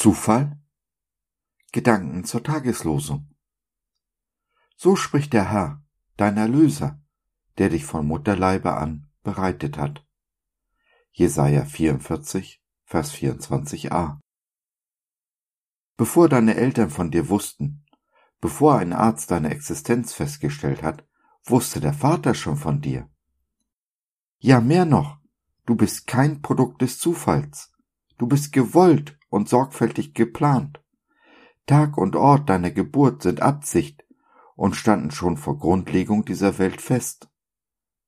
Zufall? Gedanken zur Tageslosung. So spricht der Herr, dein Erlöser, der dich von Mutterleibe an bereitet hat. Jesaja 44, Vers 24a. Bevor deine Eltern von dir wussten, bevor ein Arzt deine Existenz festgestellt hat, wusste der Vater schon von dir. Ja, mehr noch, du bist kein Produkt des Zufalls. Du bist gewollt und sorgfältig geplant. Tag und Ort deiner Geburt sind Absicht und standen schon vor Grundlegung dieser Welt fest.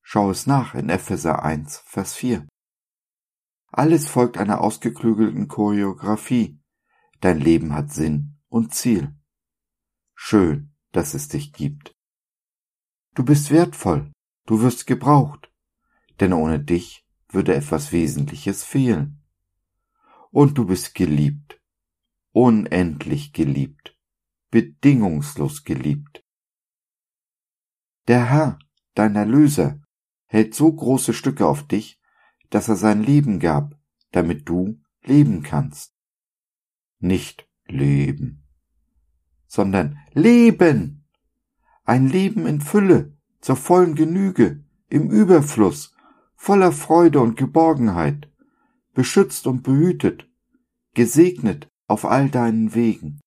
Schau es nach in Epheser 1, Vers 4. Alles folgt einer ausgeklügelten Choreografie. Dein Leben hat Sinn und Ziel. Schön, dass es dich gibt. Du bist wertvoll, du wirst gebraucht, denn ohne dich würde etwas Wesentliches fehlen. Und du bist geliebt, unendlich geliebt, bedingungslos geliebt. Der Herr, dein Erlöser, hält so große Stücke auf dich, dass er sein Leben gab, damit du leben kannst. Nicht leben, sondern leben. Ein Leben in Fülle, zur vollen Genüge, im Überfluss, voller Freude und Geborgenheit, beschützt und behütet, gesegnet auf all deinen Wegen.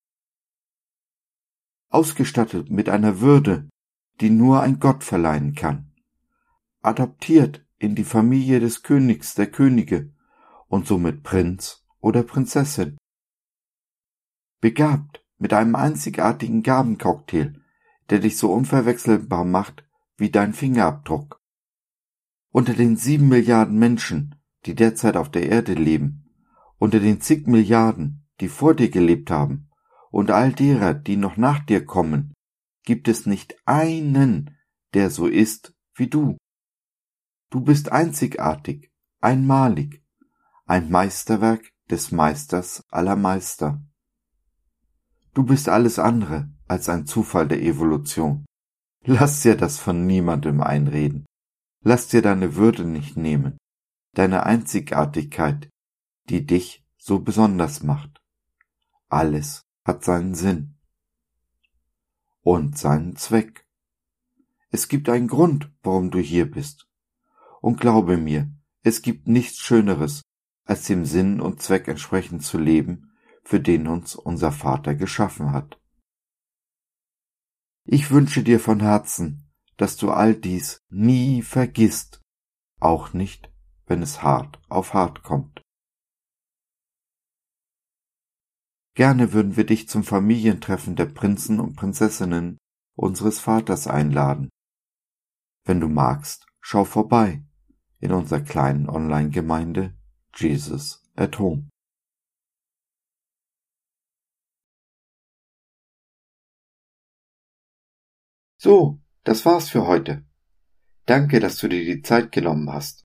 Ausgestattet mit einer Würde, die nur ein Gott verleihen kann. Adoptiert in die Familie des Königs der Könige und somit Prinz oder Prinzessin. Begabt mit einem einzigartigen Gabencocktail, der dich so unverwechselbar macht wie dein Fingerabdruck. Unter den sieben Milliarden Menschen, die derzeit auf der Erde leben, unter den zig Milliarden, die vor dir gelebt haben, und all derer, die noch nach dir kommen, gibt es nicht einen, der so ist wie du. Du bist einzigartig, einmalig, ein Meisterwerk des Meisters aller Meister. Du bist alles andere als ein Zufall der Evolution. Lass dir das von niemandem einreden. Lass dir deine Würde nicht nehmen, deine Einzigartigkeit, die dich so besonders macht. Alles hat seinen Sinn und seinen Zweck. Es gibt einen Grund, warum du hier bist. Und glaube mir, es gibt nichts Schöneres, als dem Sinn und Zweck entsprechend zu leben, für den uns unser Vater geschaffen hat. Ich wünsche dir von Herzen, dass du all dies nie vergisst, auch nicht, wenn es hart auf hart kommt. Gerne würden wir dich zum Familientreffen der Prinzen und Prinzessinnen unseres Vaters einladen. Wenn du magst, schau vorbei in unserer kleinen Online-Gemeinde Jesus at Home. So, das war's für heute. Danke, dass du dir die Zeit genommen hast.